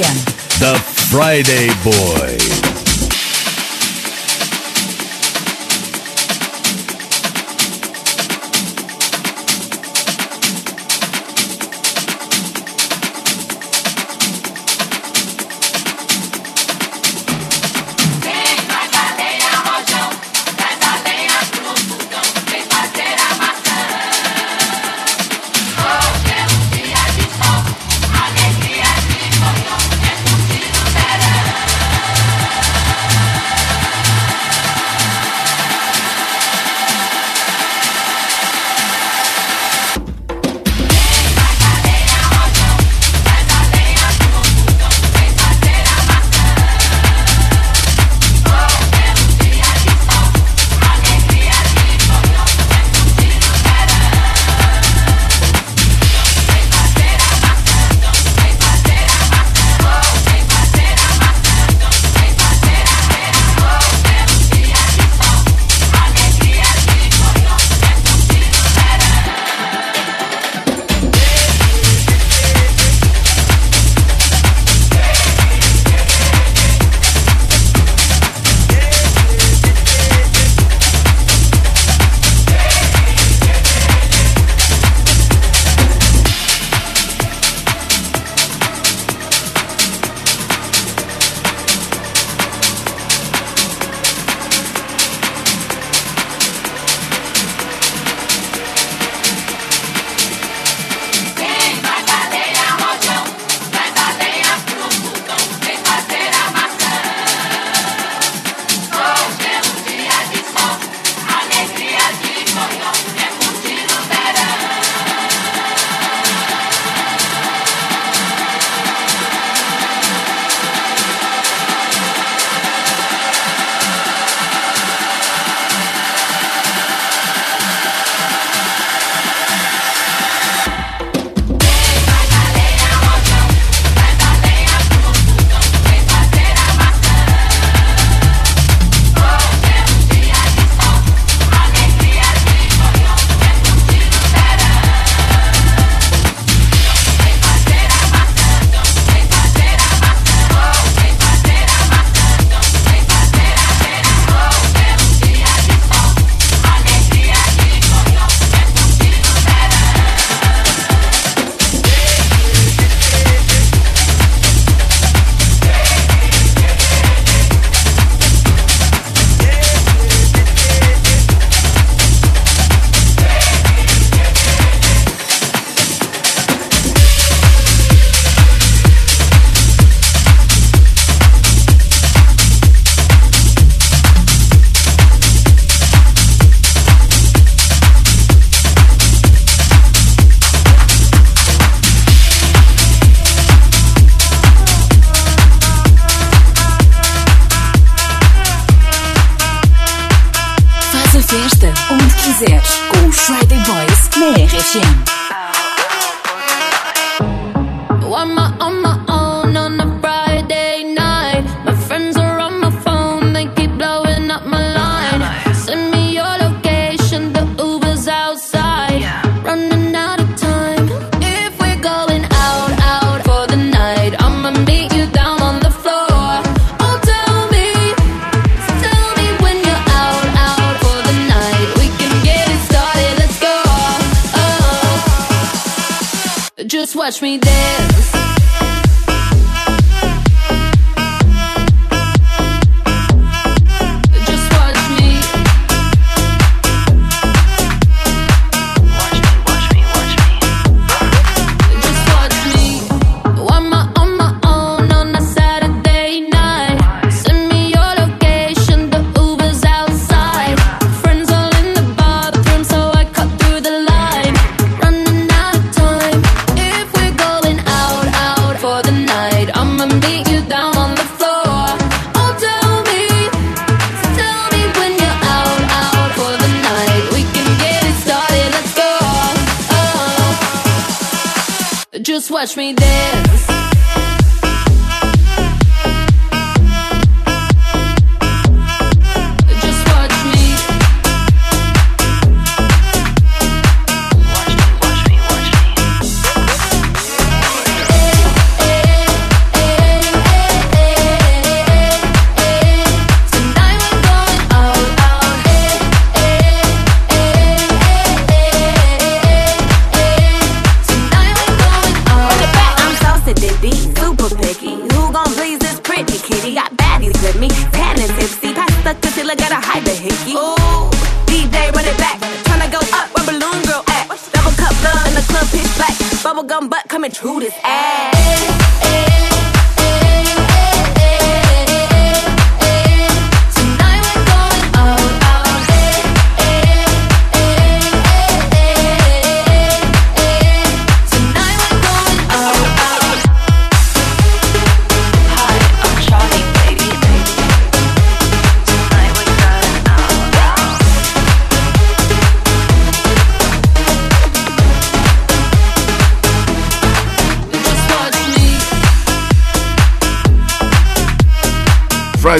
The Friday Boys.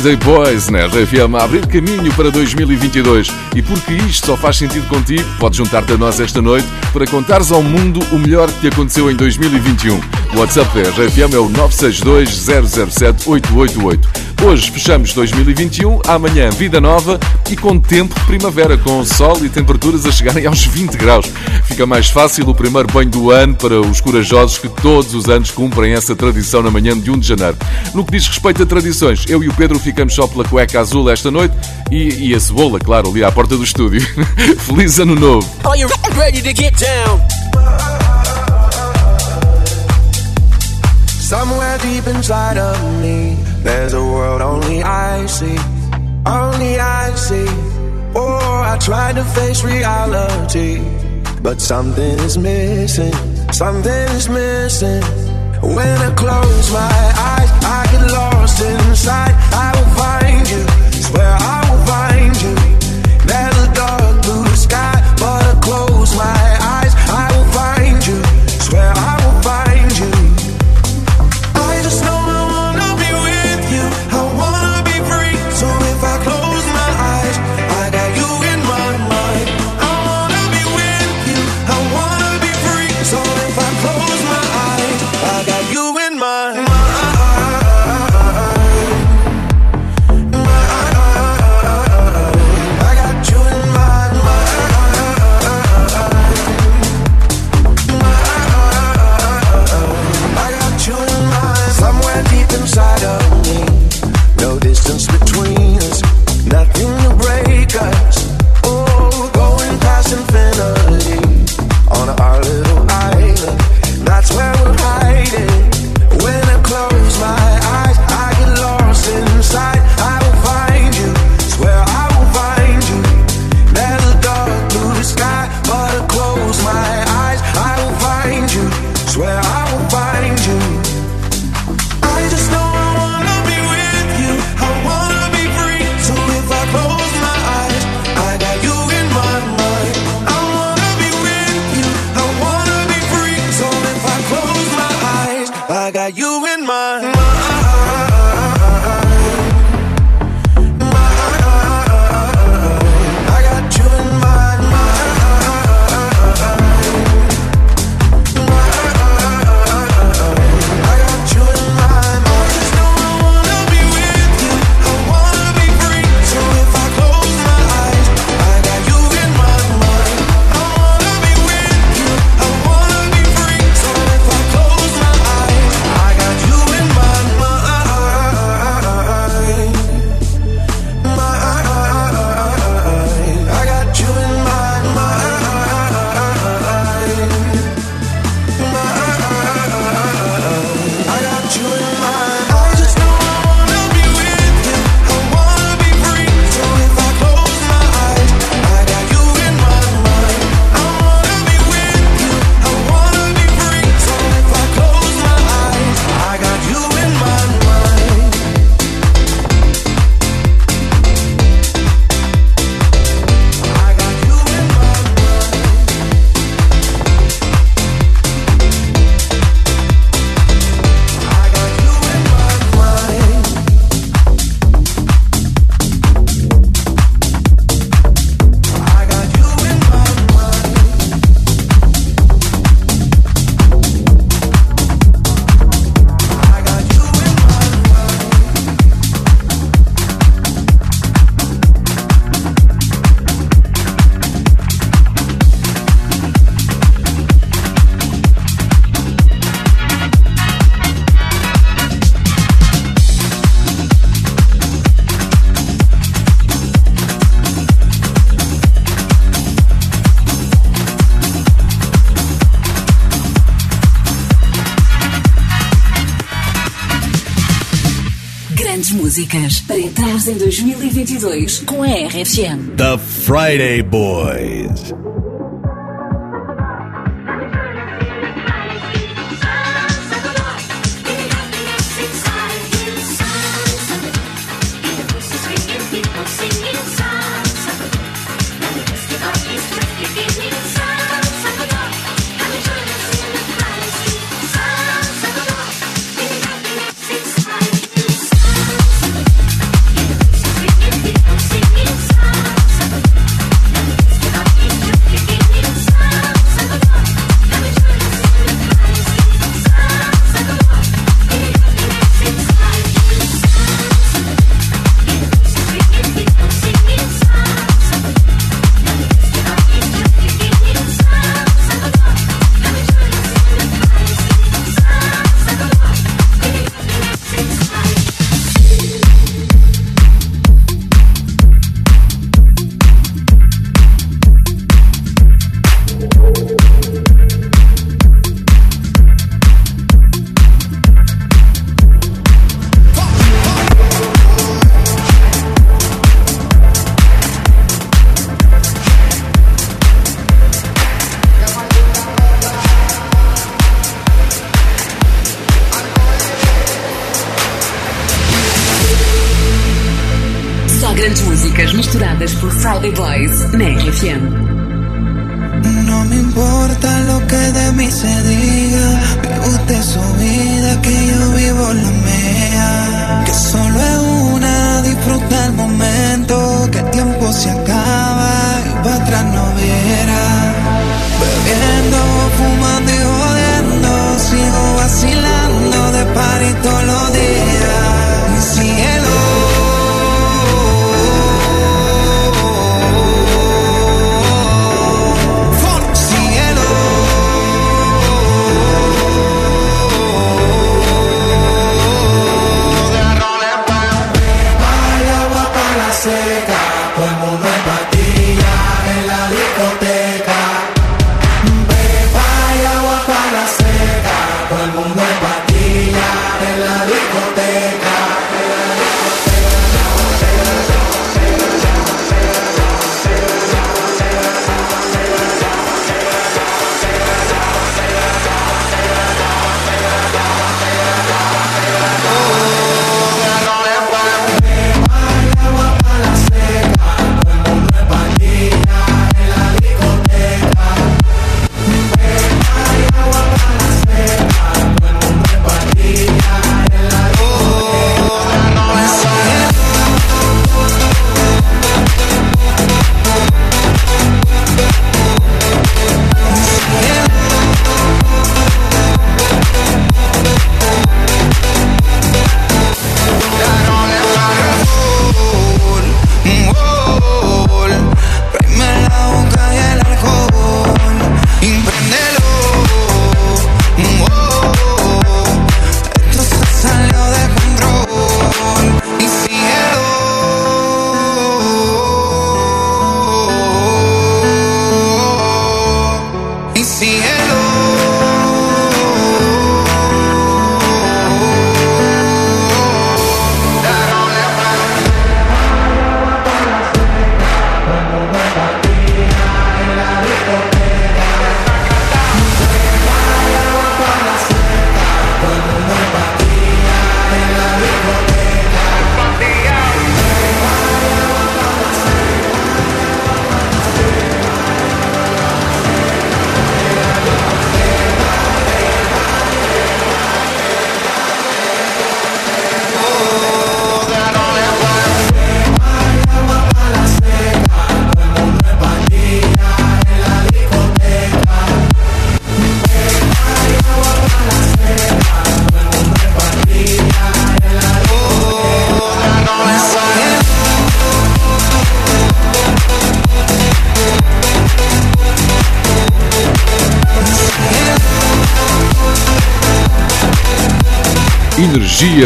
Friday Boys na RFM a abrir caminho para 2022. E porque isto só faz sentido contigo, podes juntar-te a nós esta noite para contares ao mundo o melhor que te aconteceu em 2021. O WhatsApp da RFM é o 962 007 888. Hoje fechamos 2021, amanhã vida nova e com tempo primavera, com sol e temperaturas a chegarem aos 20 graus. Fica mais fácil o primeiro banho do ano para os corajosos que todos os anos cumprem essa tradição na manhã de 1 de janeiro. No que diz respeito a tradições, eu e o Pedro ficamos só pela cueca azul esta noite e, e a cebola, claro, ali à porta do estúdio. Feliz ano novo! Are you ready to get down? Somewhere deep inside of me, there's a world only I see, only I see. Oh, I tried to face reality, but something is missing, something is missing. When I close my eyes, I get lost inside. músicas para entrarmos em 2022 com a RFM. The Friday Boys.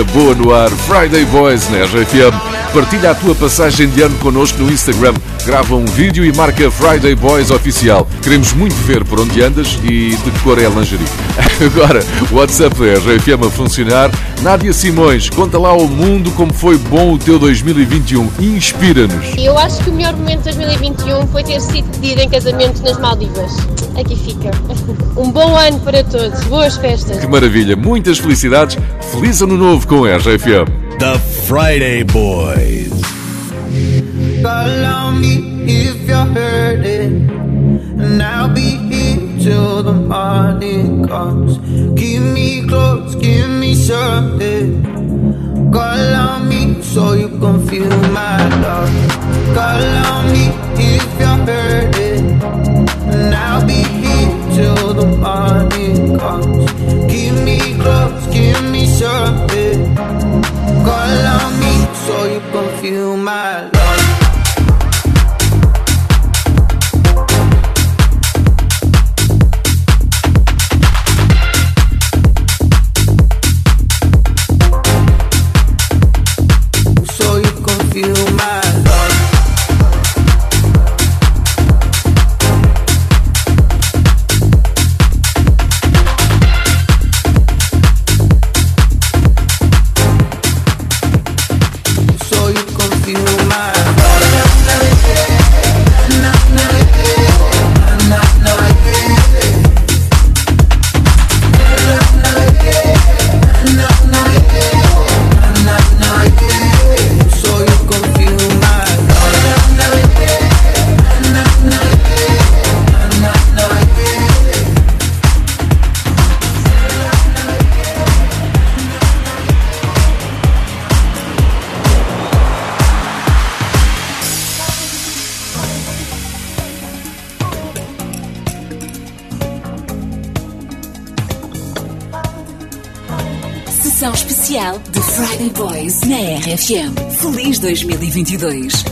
Energia boa no ar, Friday Boys na RFM. Partilha a tua passagem de ano connosco no Instagram. Grava um vídeo e marca Friday Boys Oficial. Queremos muito ver por onde andas e de que cor é a lingerie. Agora, WhatsApp da RFM a funcionar. Nádia Simões, conta lá ao mundo como foi bom o teu 2021. Inspira-nos. Eu acho que o melhor momento de 2021 foi ter sido pedido em casamento nas Maldivas. Aqui fica. Um bom ano para todos. Boas festas. Que maravilha. Muitas felicidades. Feliz ano novo com a RFM. The Friday Boys. RFM. Feliz 2022.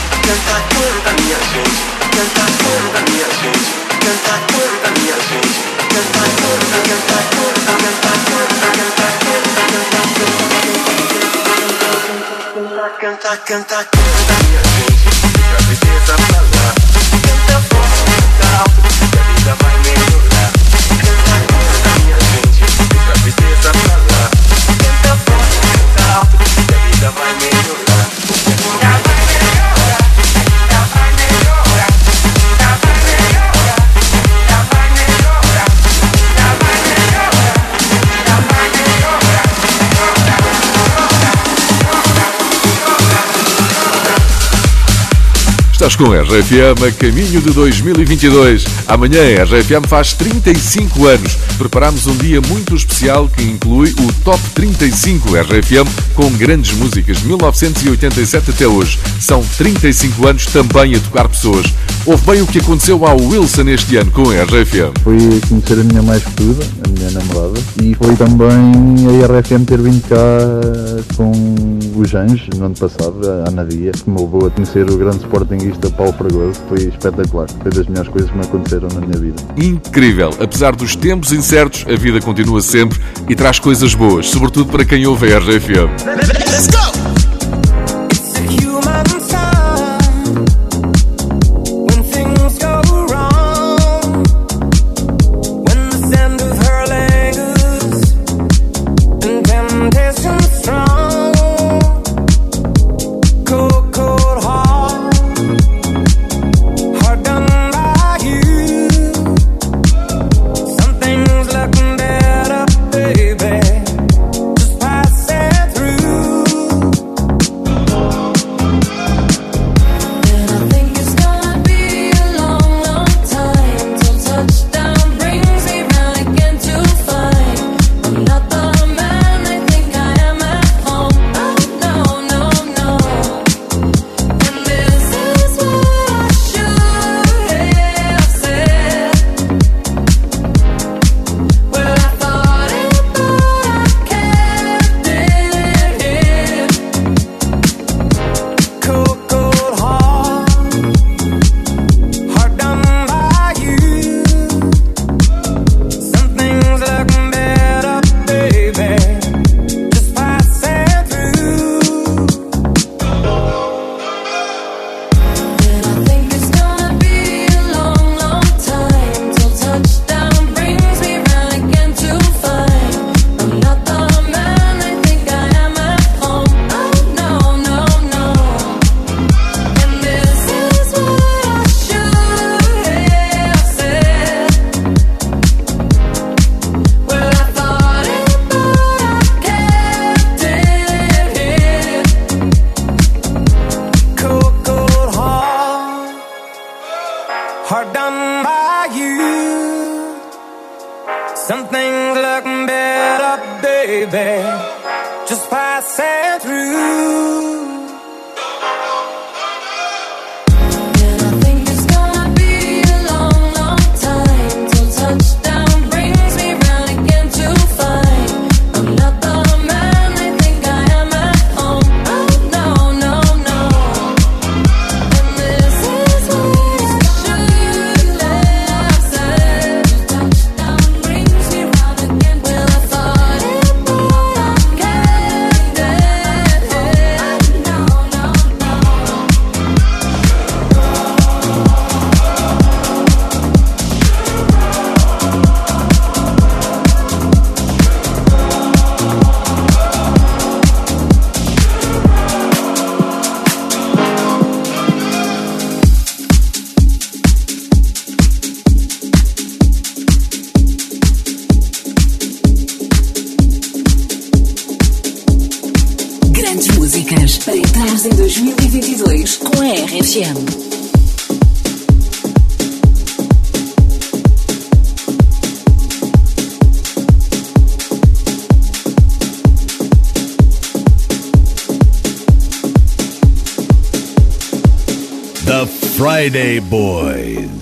canta, canta, canta minha gente, minha princesa falar Canta canta, canta alto, que a vida vai melhorar Estás com a RFM a caminho de 2022. Amanhã a RFM faz 35 anos. Preparamos um dia muito especial que inclui o Top 35 RFM com grandes músicas de 1987 até hoje. São 35 anos também a tocar pessoas. Houve bem o que aconteceu ao Wilson este ano com a RFM. Foi conhecer a minha mais futura, a minha namorada, e foi também a RFM ter vindo cá com os Anjos, no ano passado, a Anadias, que me levou a conhecer o grande sportinguista Paulo Fragoso. Foi espetacular. Foi das melhores coisas que me aconteceram na minha vida. Incrível. Apesar dos tempos incertos, a vida continua sempre e traz coisas boas, sobretudo para quem ouve a RFM. Let's go! Friday Boys.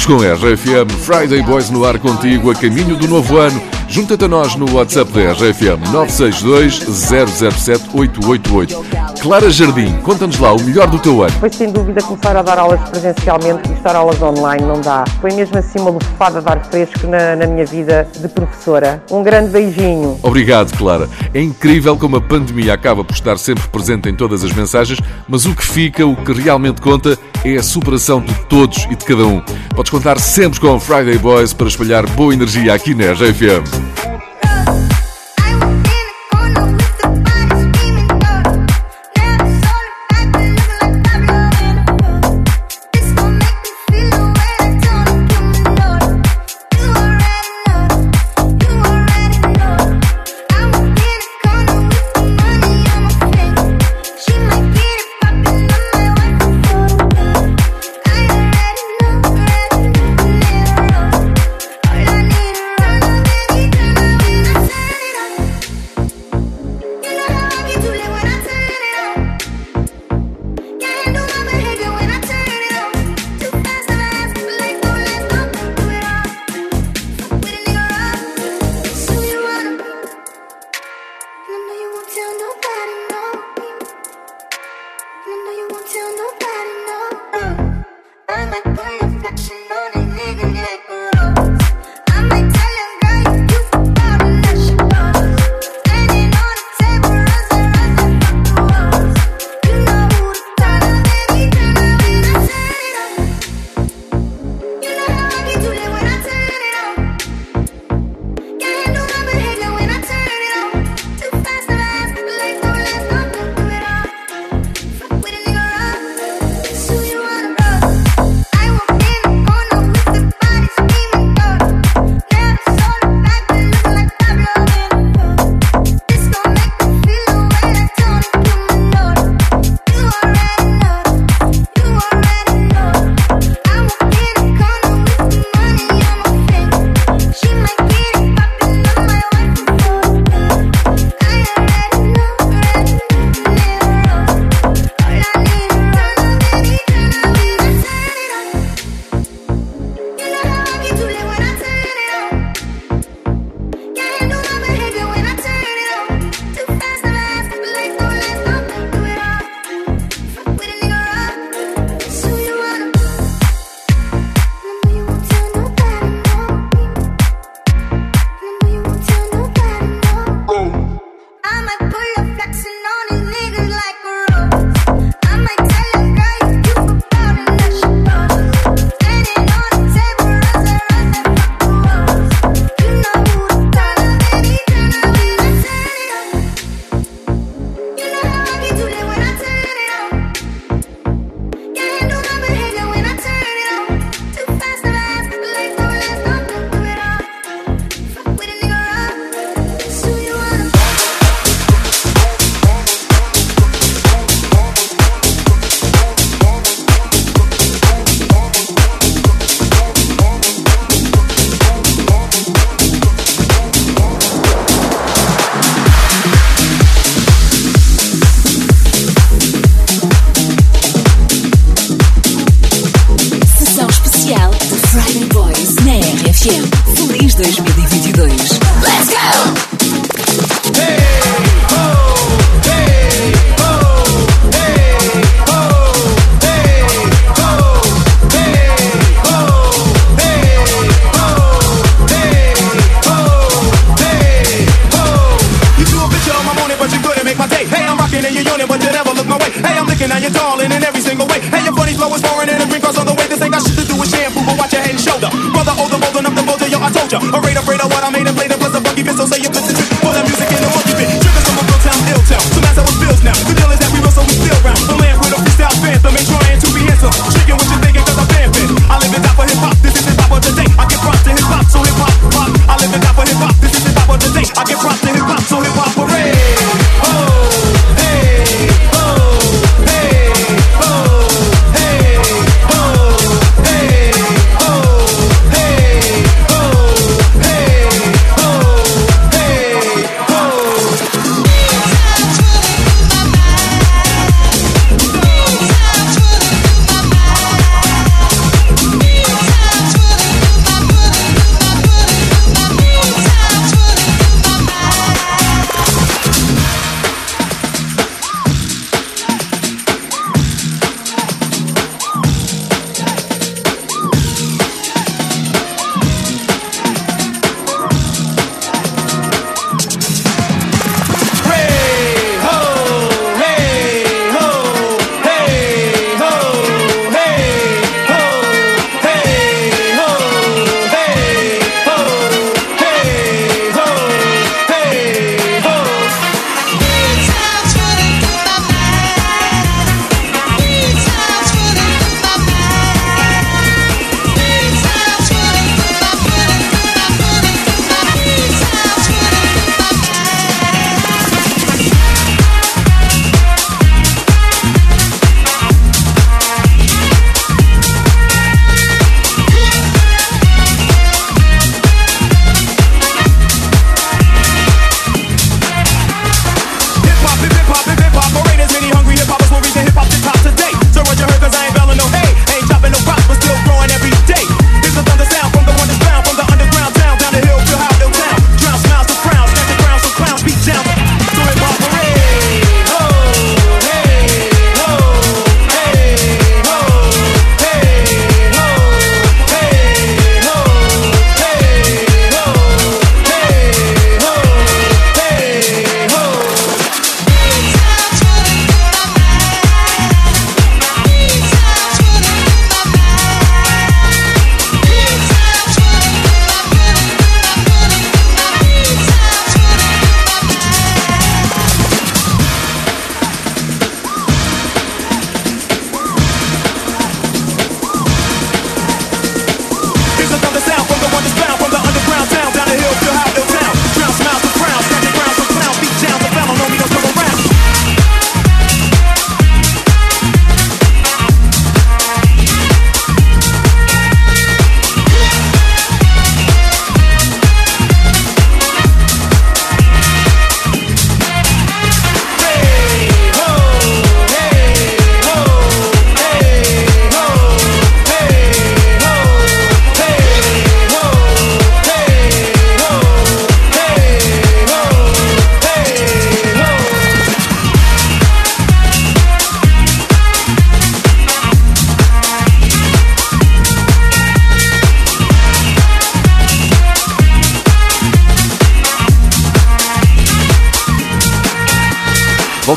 Estás com a RFM Friday Boys no ar contigo a caminho do novo ano. Junta-te a nós no WhatsApp da RFM 962 007 888. Clara Jardim, conta-nos lá o melhor do teu ano. Foi sem dúvida começar a dar aulas presencialmente e estar aulas online, não dá. Foi mesmo assim uma lufada de ar fresco na, na minha vida de professora. Um grande beijinho. Obrigado, Clara. É incrível como a pandemia acaba por estar sempre presente em todas as mensagens, mas o que fica, o que realmente conta, é a superação de todos e de cada um. Podes contar sempre com Friday Boys para espalhar boa energia aqui na RFM.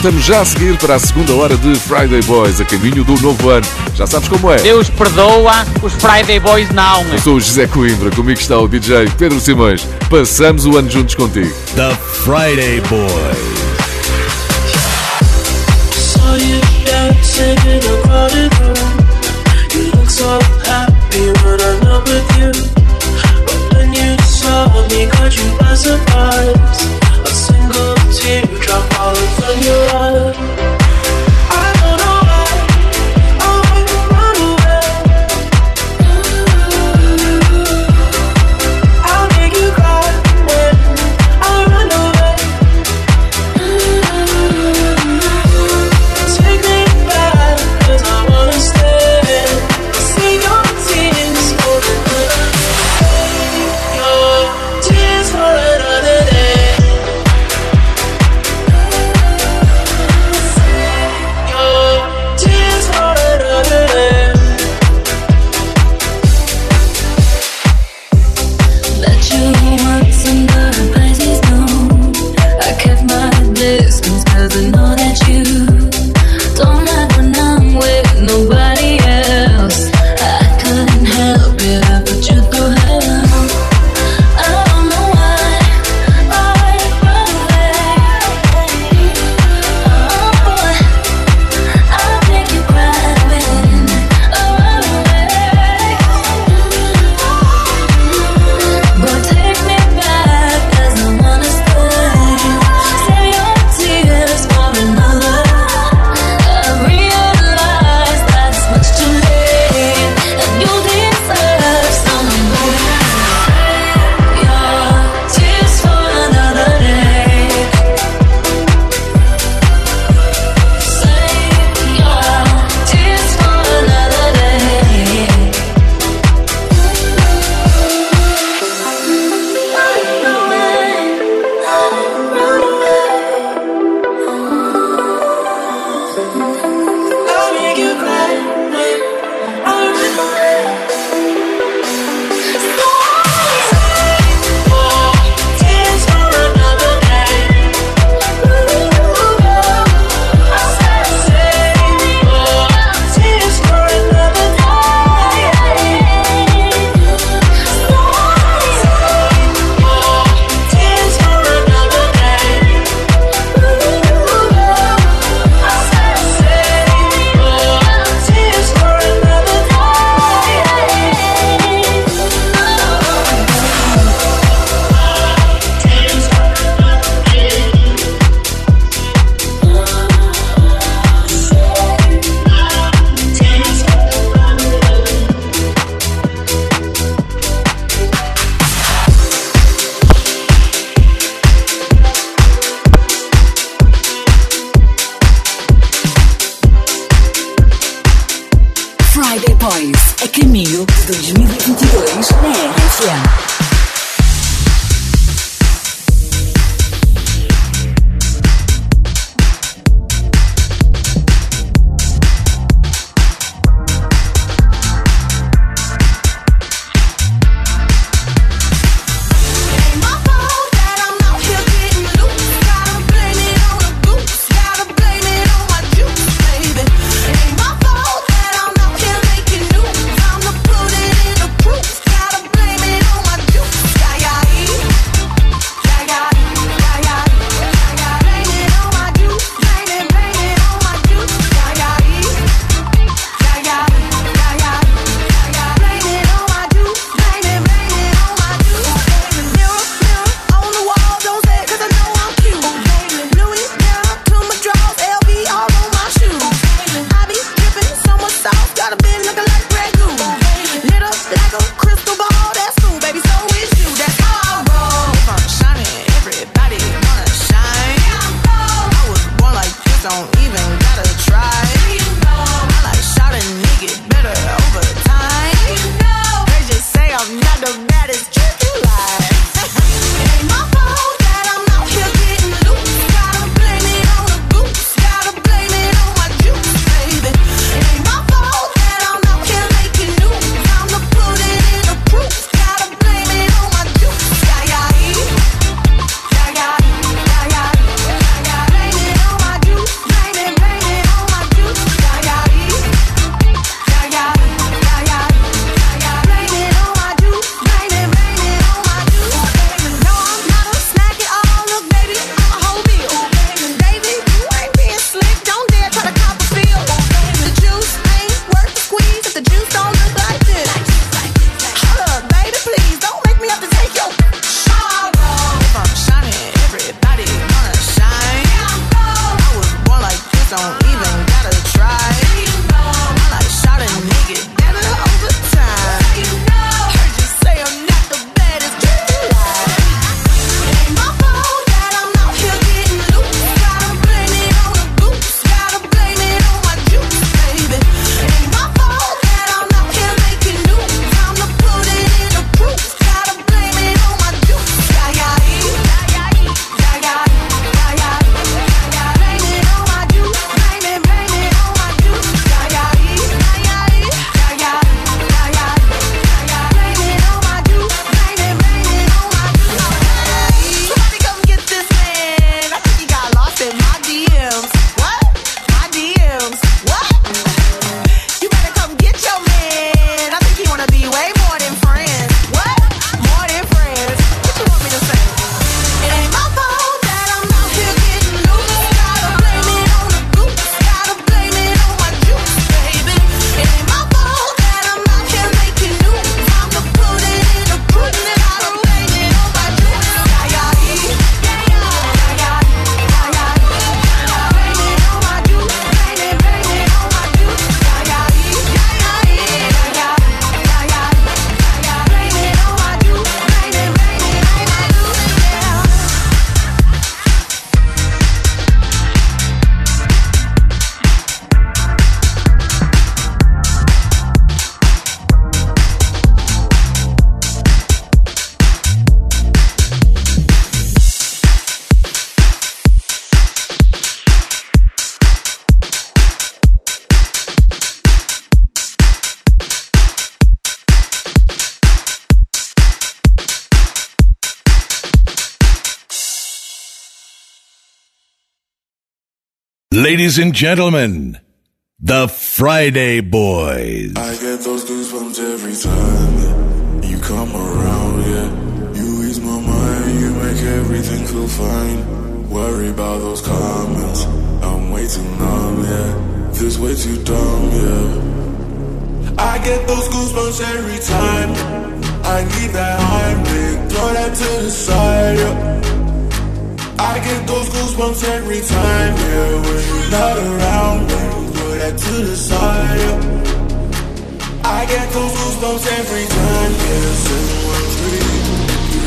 voltamos já a seguir para a segunda hora de Friday Boys, a caminho do novo ano. Já sabes como é. Deus perdoa, os Friday Boys não. Né? Eu sou o José Coimbra, comigo está o DJ Pedro Simões. Passamos o ano juntos contigo. The Friday Boys. Me, caught you by surprise. A single on your own. gentlemen, the Friday Boys. I get those goosebumps every time you come around, yeah. You ease my mind, you make everything feel fine. Worry about those comments, I'm way too numb, yeah. This way too dumb, yeah. I get those goosebumps every time. I need that high, big, throw that to the side, yeah. I get those goosebumps every time yeah, when you're not around. Throw that to the side. Yeah. I get those goosebumps every time. Yeah, seven one three,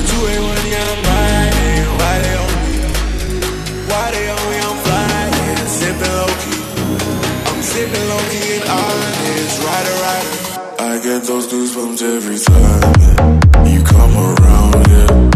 two eight one. Yeah, I'm riding. Why they on me? Why they on me? I'm flying, sipping low key. I'm sipping low key and honest. Ride a ride. I get those goosebumps every time yeah. you come around. Yeah.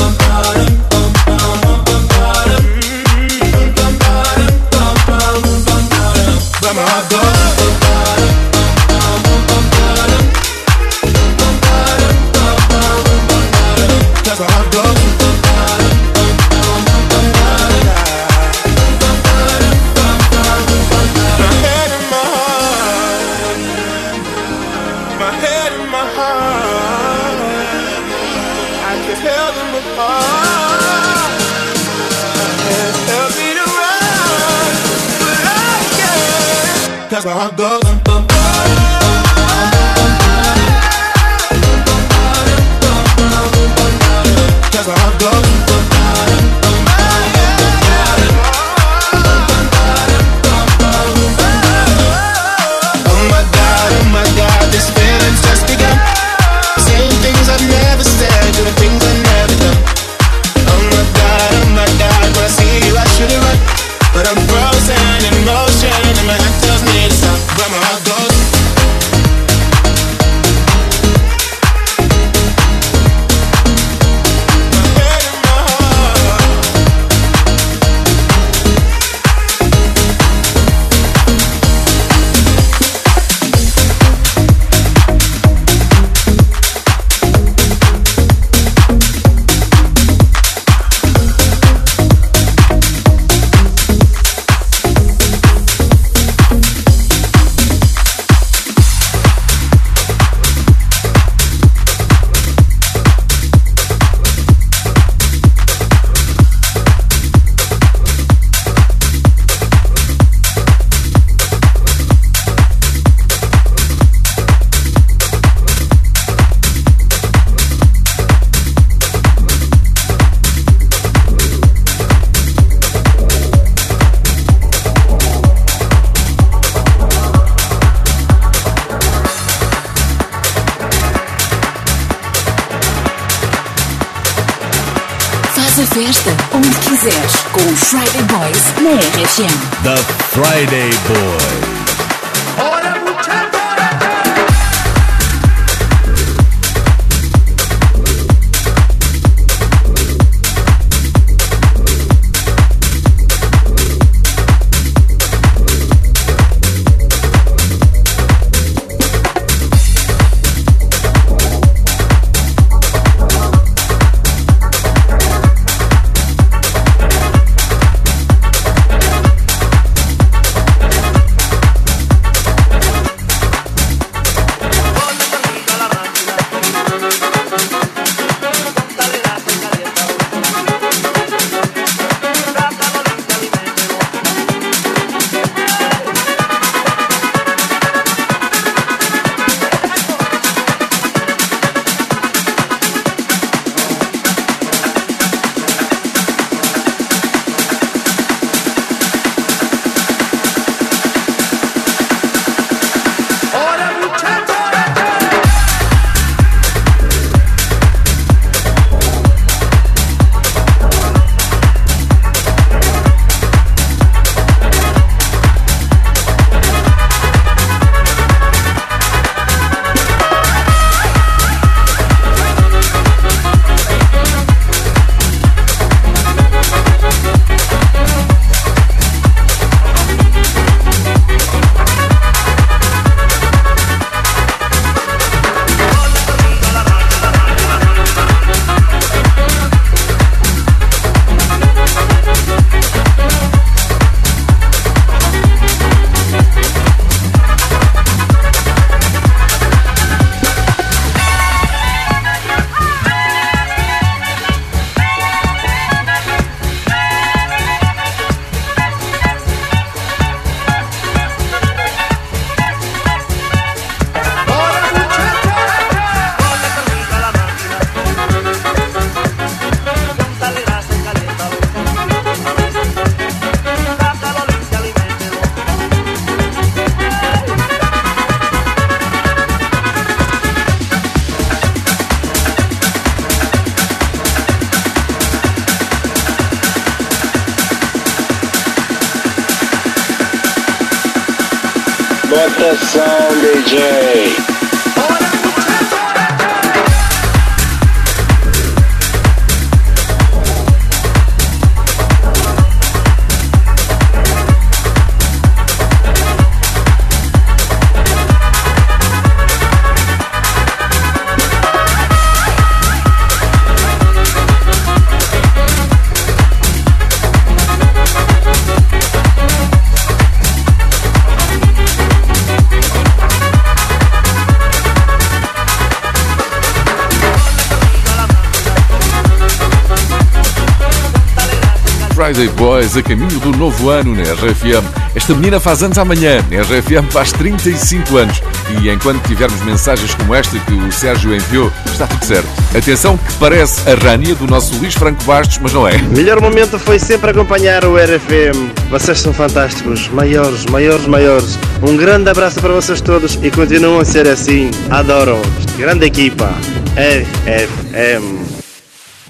Friday Boys a caminho do novo ano na RFM. Esta menina faz anos amanhã, na RFM faz 35 anos. E enquanto tivermos mensagens como esta que o Sérgio enviou, está tudo certo. Atenção que parece a Rânia do nosso Luís Franco Bastos, mas não é. Melhor momento foi sempre acompanhar o RFM. Vocês são fantásticos, maiores, maiores, maiores. Um grande abraço para vocês todos e continuam a ser assim. Adoro. Grande equipa. RFM.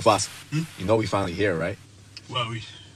Boss, you know we finally here, right? Well, we...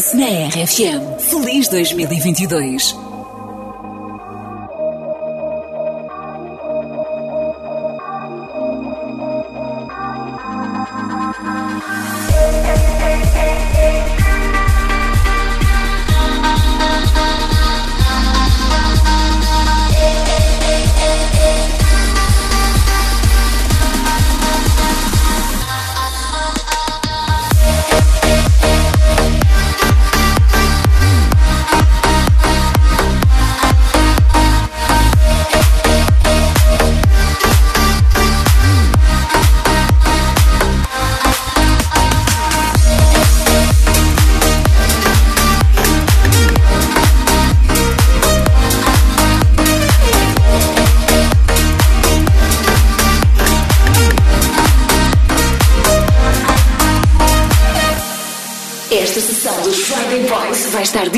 Isso na RFM. Feliz 2022.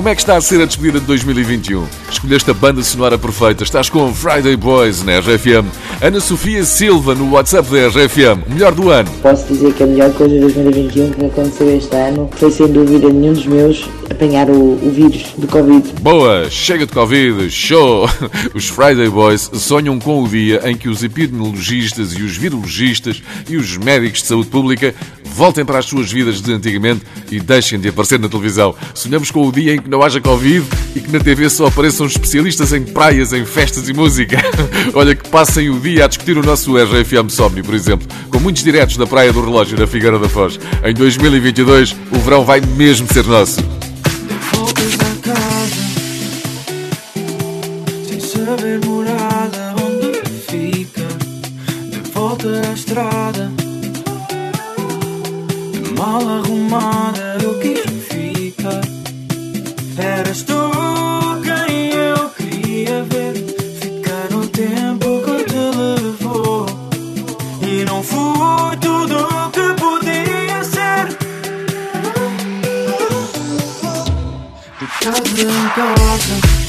Como é que está a ser a despedida de 2021? Escolheste a banda sonora perfeita. Estás com Friday Boys na RFM. Ana Sofia Silva no WhatsApp da RFM. Melhor do ano. Posso dizer que a melhor coisa de 2021 que me aconteceu este ano foi sem dúvida nenhum dos meus apanhar o, o vírus do Covid. Boa, chega de Covid, show! Os Friday Boys sonham com o dia em que os epidemiologistas e os virologistas e os médicos de saúde pública voltem para as suas vidas de antigamente e deixem de aparecer na televisão. Sonhamos com o dia em que não haja Covid e que na TV só apareçam especialistas em praias, em festas e música. Olha, que passem o dia a discutir o nosso RFM Somni, por exemplo, com muitos diretos da Praia do Relógio na Figueira da Foz. Em 2022, o verão vai mesmo ser nosso. Estrada. Mal arrumada eu quis ficar. Eras tu quem eu queria ver. Ficar no tempo que te levou. E não fui tudo o que podia ser. De casa em casa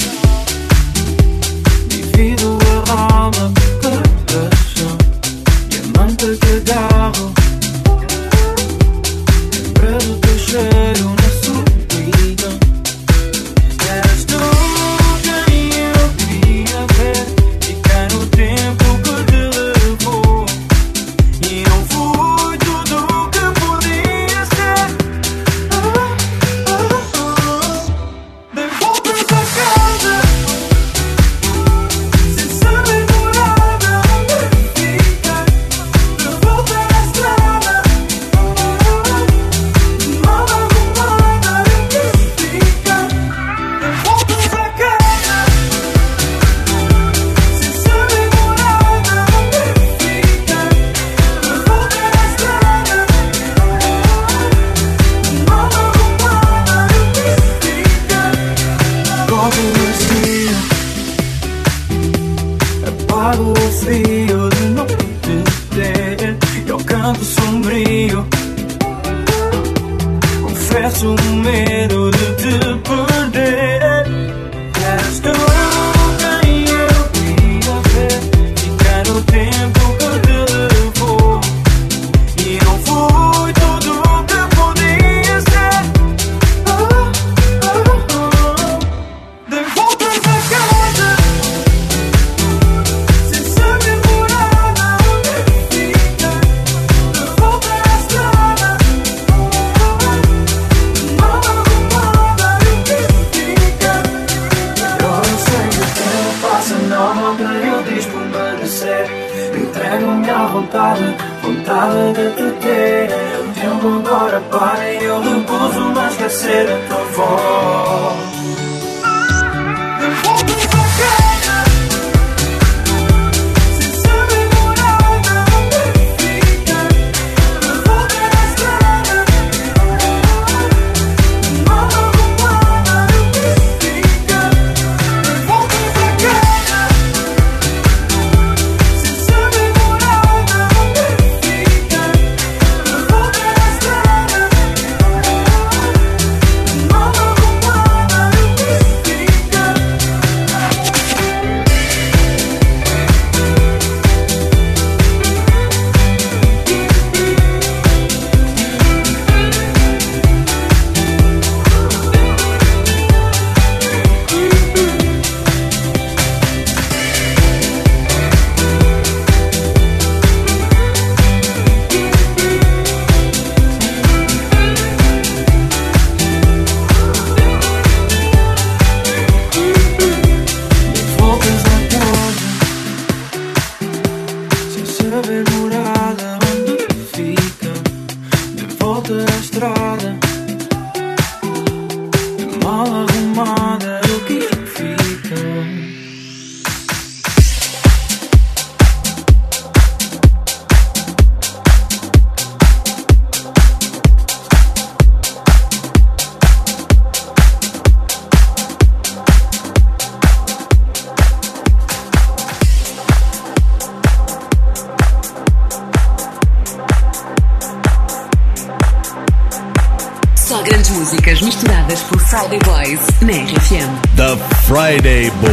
Friday Boys.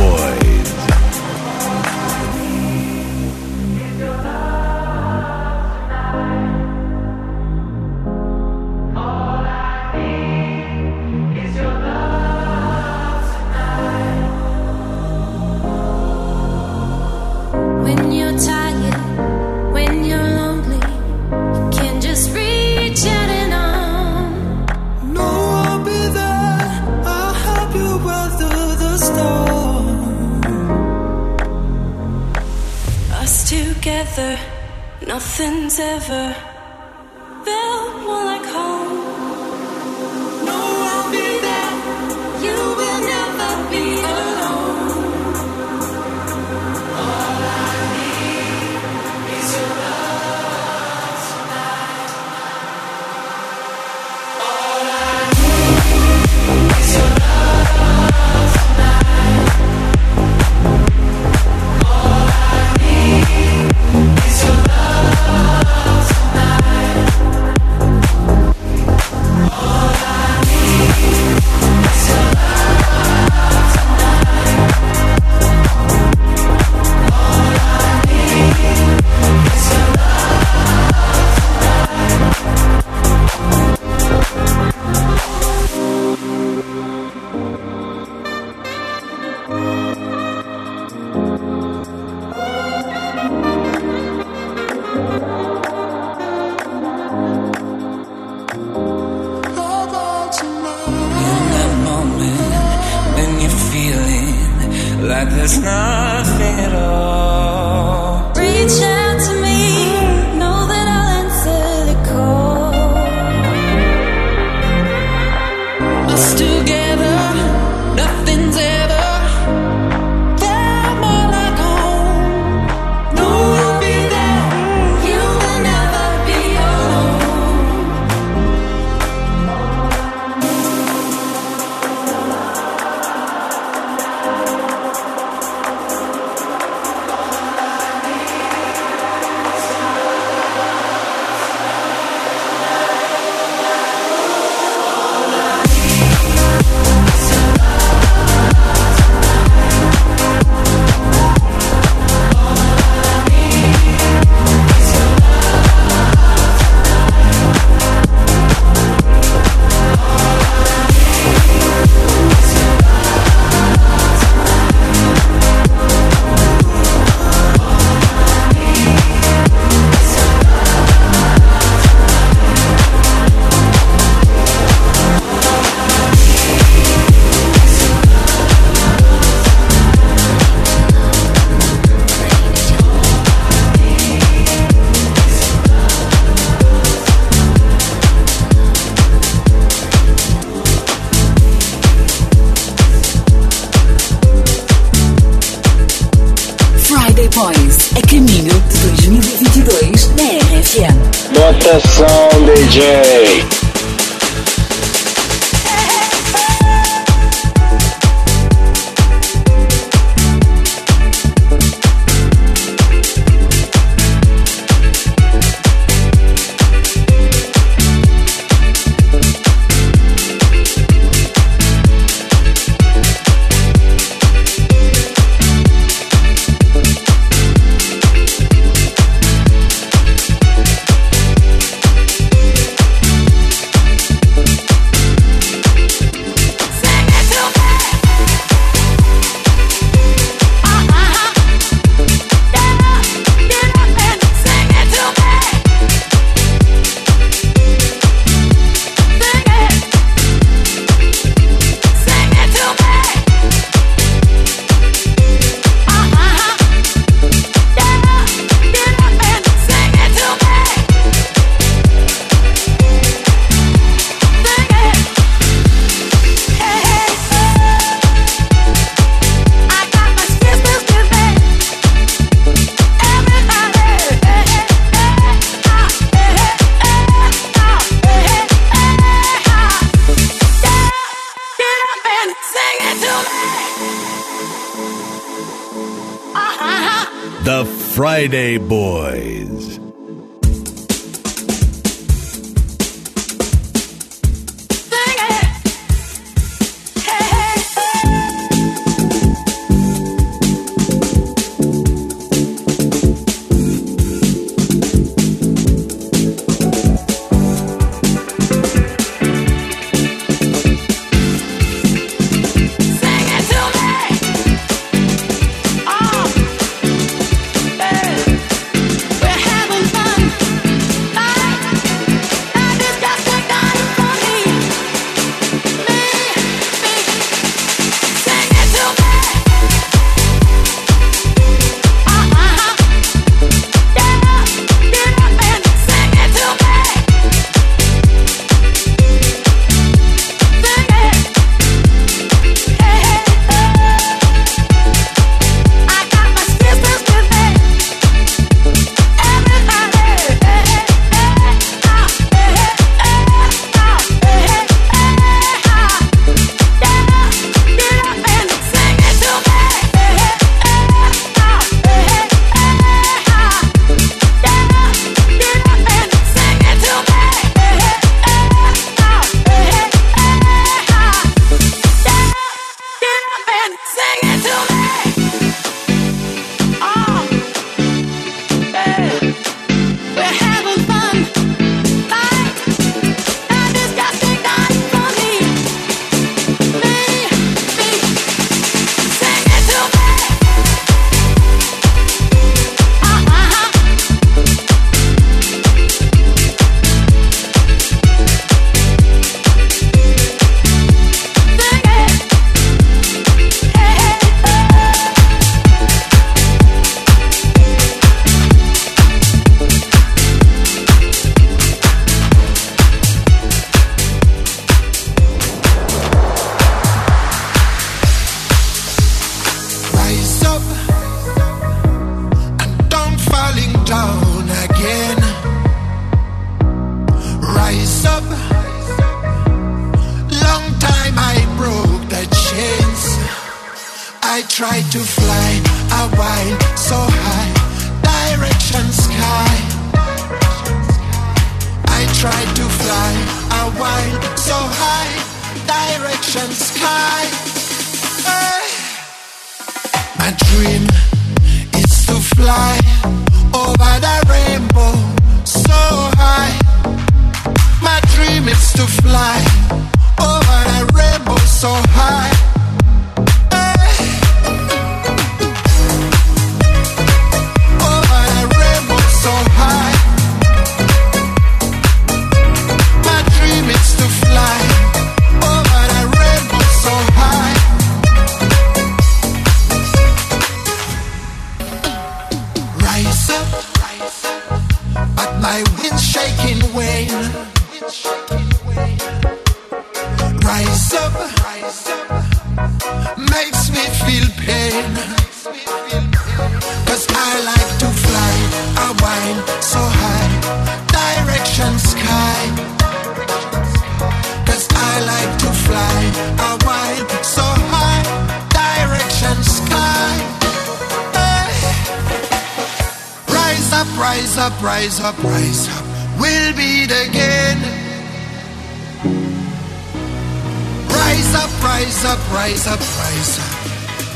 Up.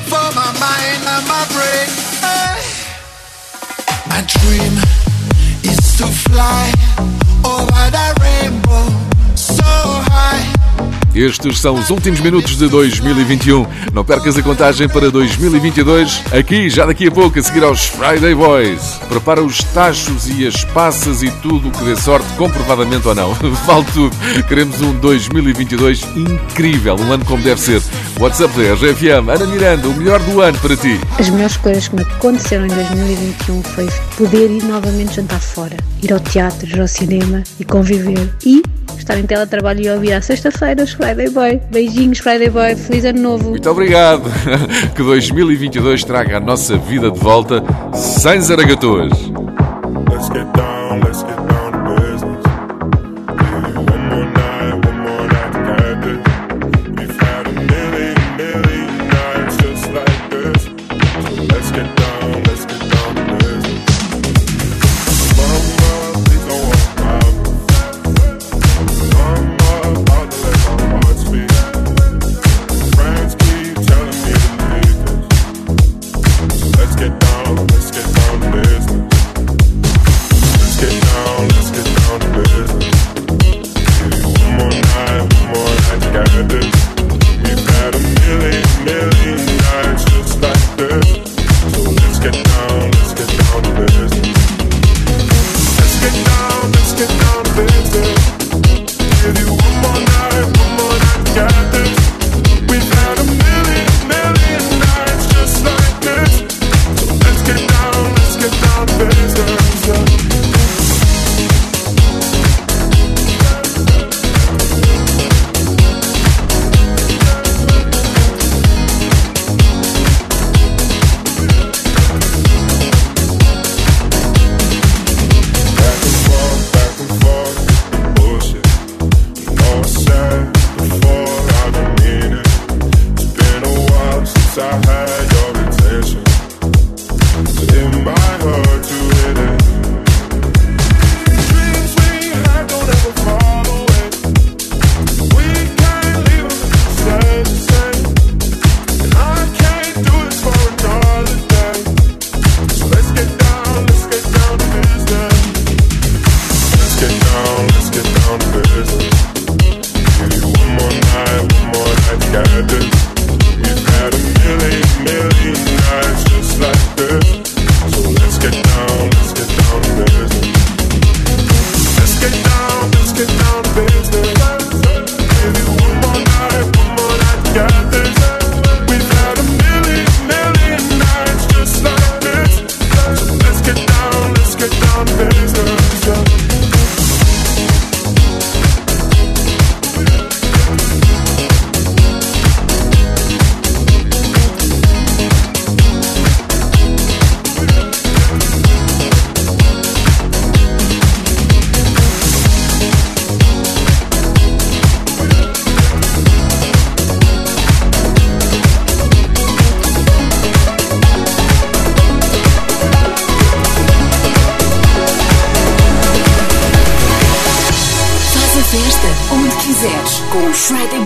For my mind and my brain. Eh. My dream is to fly over the rainbow so high. Estes são os últimos minutos de 2021. Não percas a contagem para 2022. Aqui, já daqui a pouco, a seguir aos Friday Boys. Prepara os tachos e as passas e tudo o que dê sorte, comprovadamente ou não. Vale tudo. Queremos um 2022 incrível, um ano como deve ser. WhatsApp da RFM. Ana Miranda, o melhor do ano para ti. As melhores coisas que me aconteceram em 2021 foi poder ir novamente jantar fora, ir ao teatro, ir ao cinema e conviver. E estar em teletrabalho e ouvir à sexta-feira os Friday Boy. Beijinhos, Friday Boy. Feliz ano novo. Muito obrigado. Que 2022 traga a nossa vida de volta sem zaragatuas. Let's get down, let's get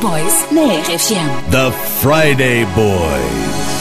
Boys na RFM. The Friday Boys.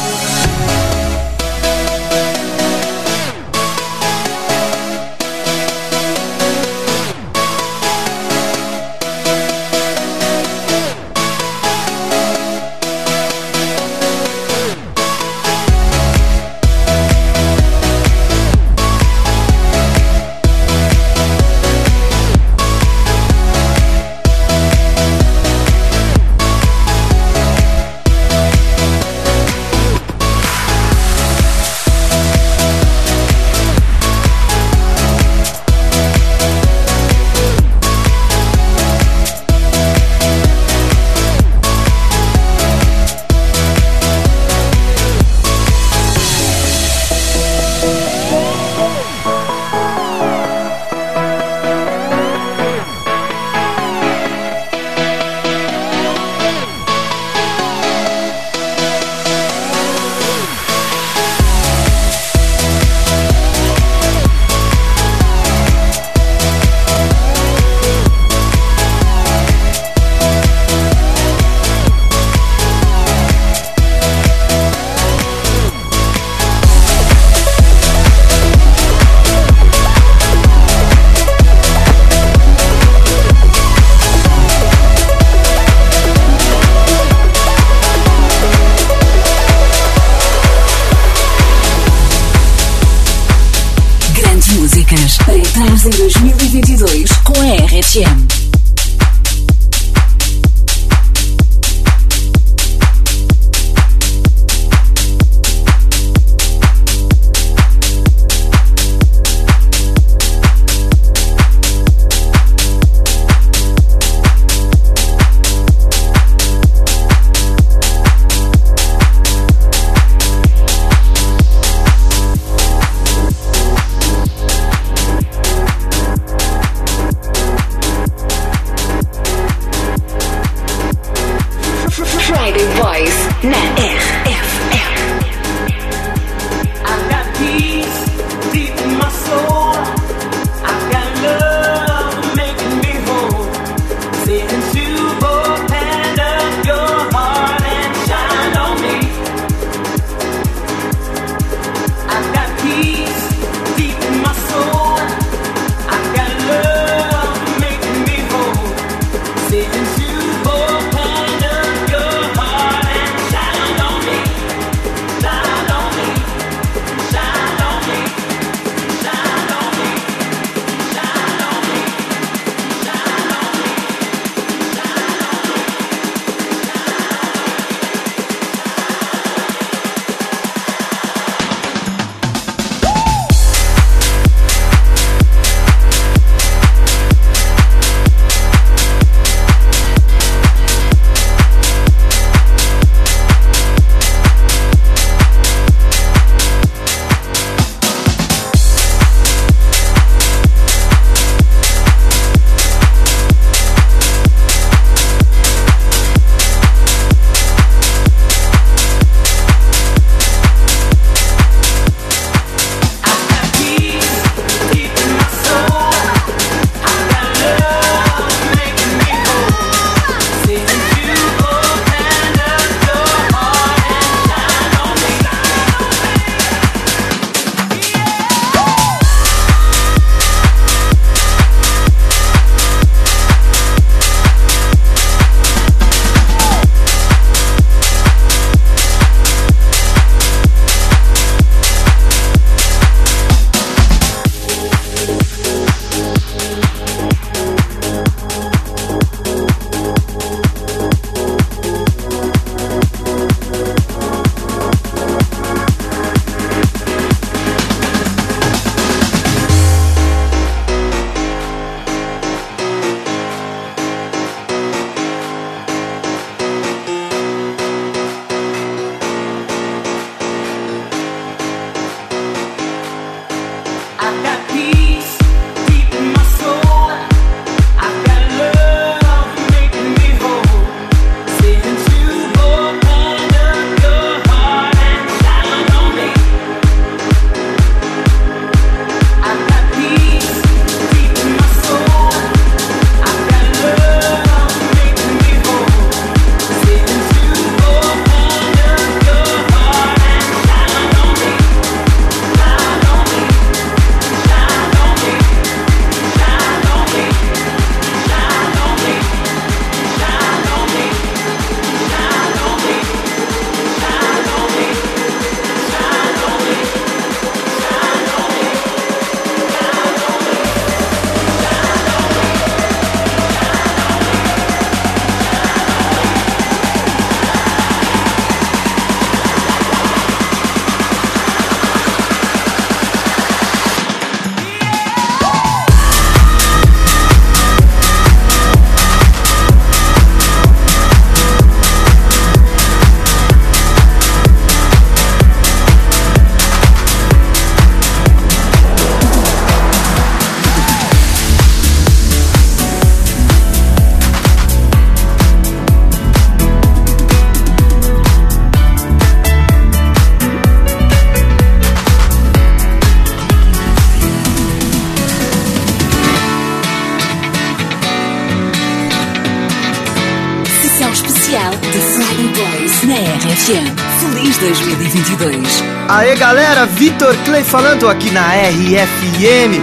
Falando aqui na RFM.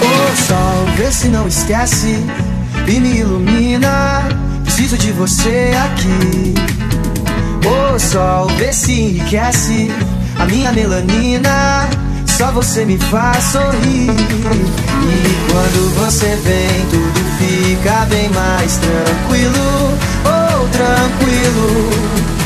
Ô sol, vê se não esquece e me ilumina. Preciso de você aqui. Ô sol, vê se enriquece a minha melanina. Só você me faz sorrir. E quando você vem, tudo fica bem mais tranquilo. Oh, tranquilo.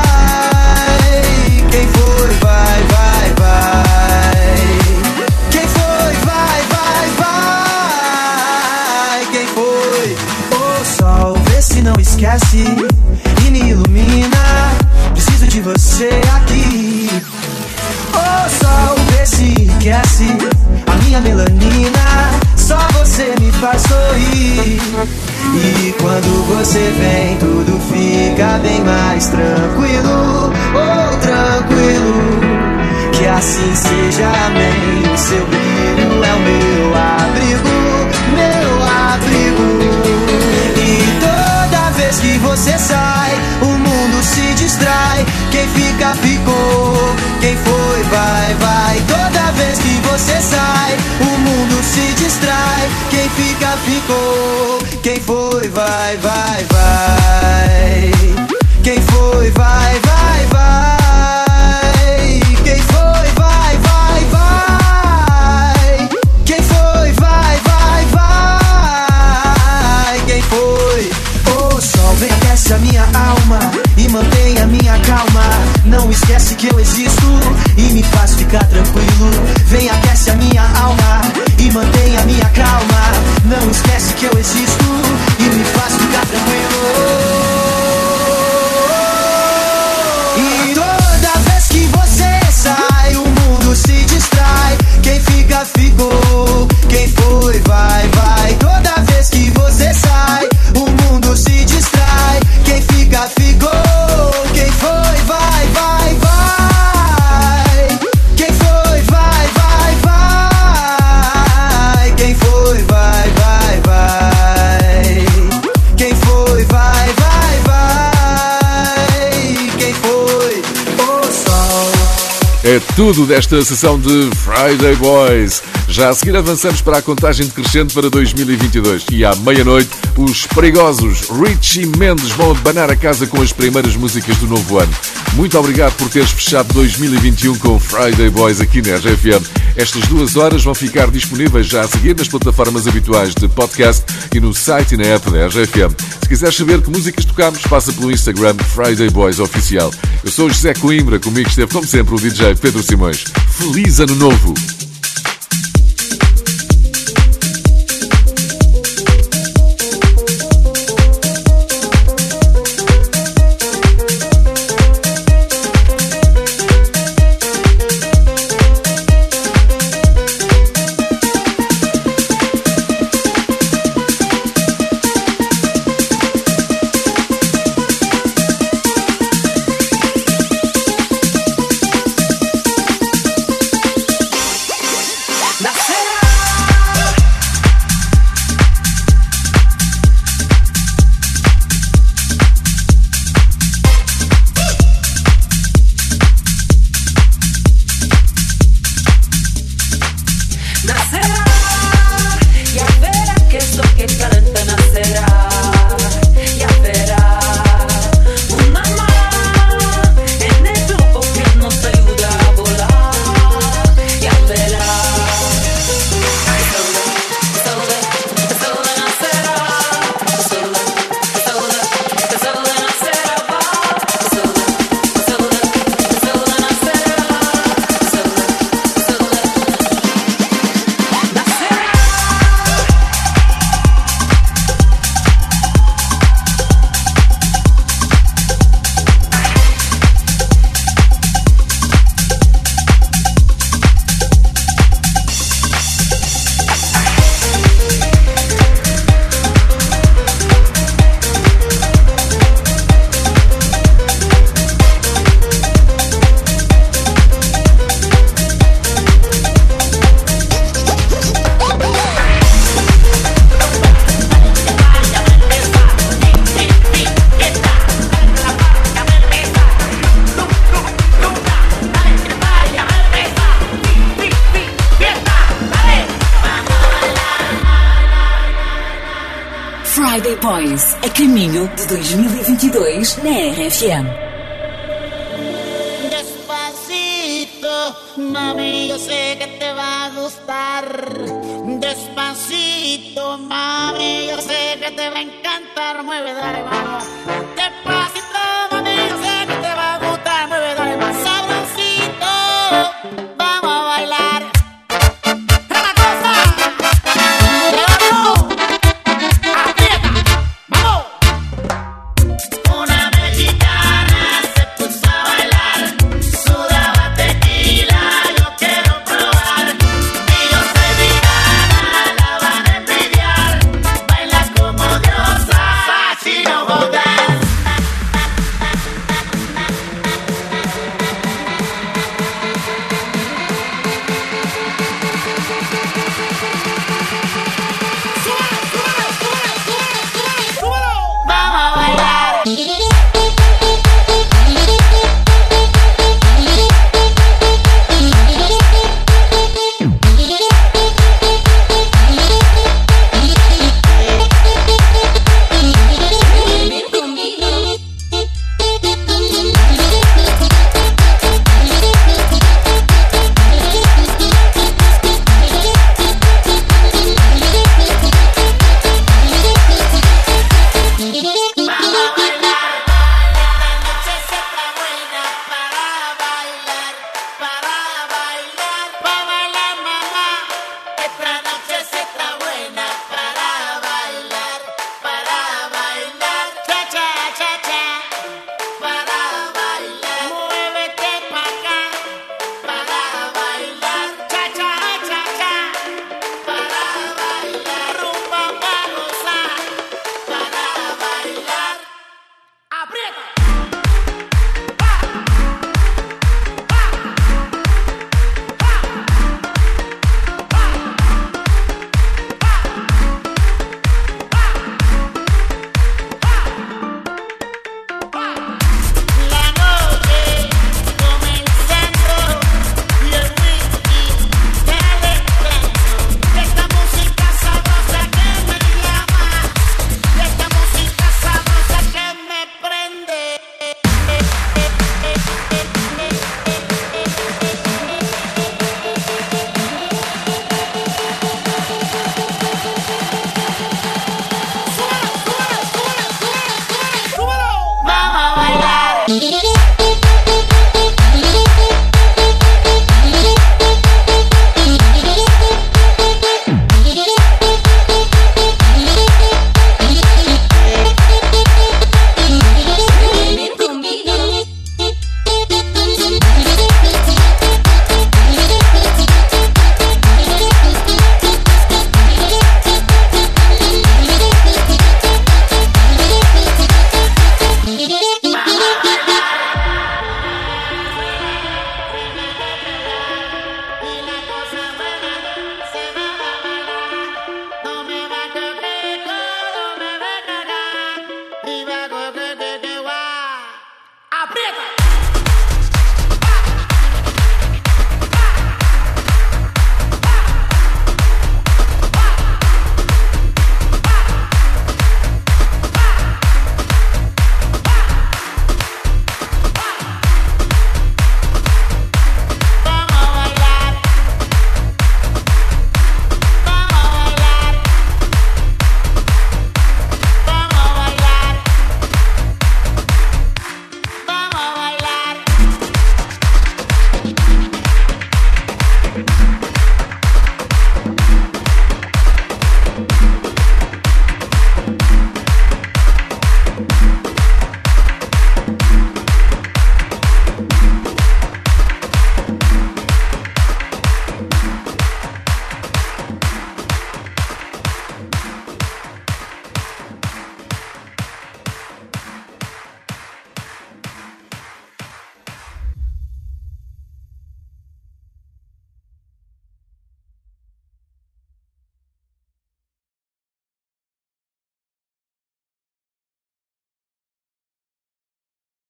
Quem foi, vai, vai, vai. Quem foi, vai, vai, vai. Quem foi? Ô sol, vê se não esquece e me ilumina. Preciso de você aqui. Ô sol, vê se enriquece a minha melanina. Só você me faz sorrir. E quando você vem, tudo fica bem mais tranquilo. Oh, tranquilo. Que assim seja, amém. O seu brilho é o meu abrigo, meu abrigo. E toda vez que você sai, o mundo se distrai. Quem fica, ficou. Ficou. Quem foi, vai, vai, vai. Quem foi, vai. Tudo desta sessão de Friday Boys. Já a seguir avançamos para a contagem decrescente para 2022 e à meia-noite os perigosos Richie Mendes vão abanar a casa com as primeiras músicas do novo ano. Muito obrigado por teres fechado 2021 com Friday Boys aqui na RFM. Estas duas horas vão ficar disponíveis já a seguir nas plataformas habituais de podcast e no site e na app da RFM. Se quiseres saber que músicas tocamos, passa pelo Instagram Friday Boys Oficial. Eu sou José Coimbra, comigo esteve como sempre o DJ Pedro Simões. Feliz Ano Novo!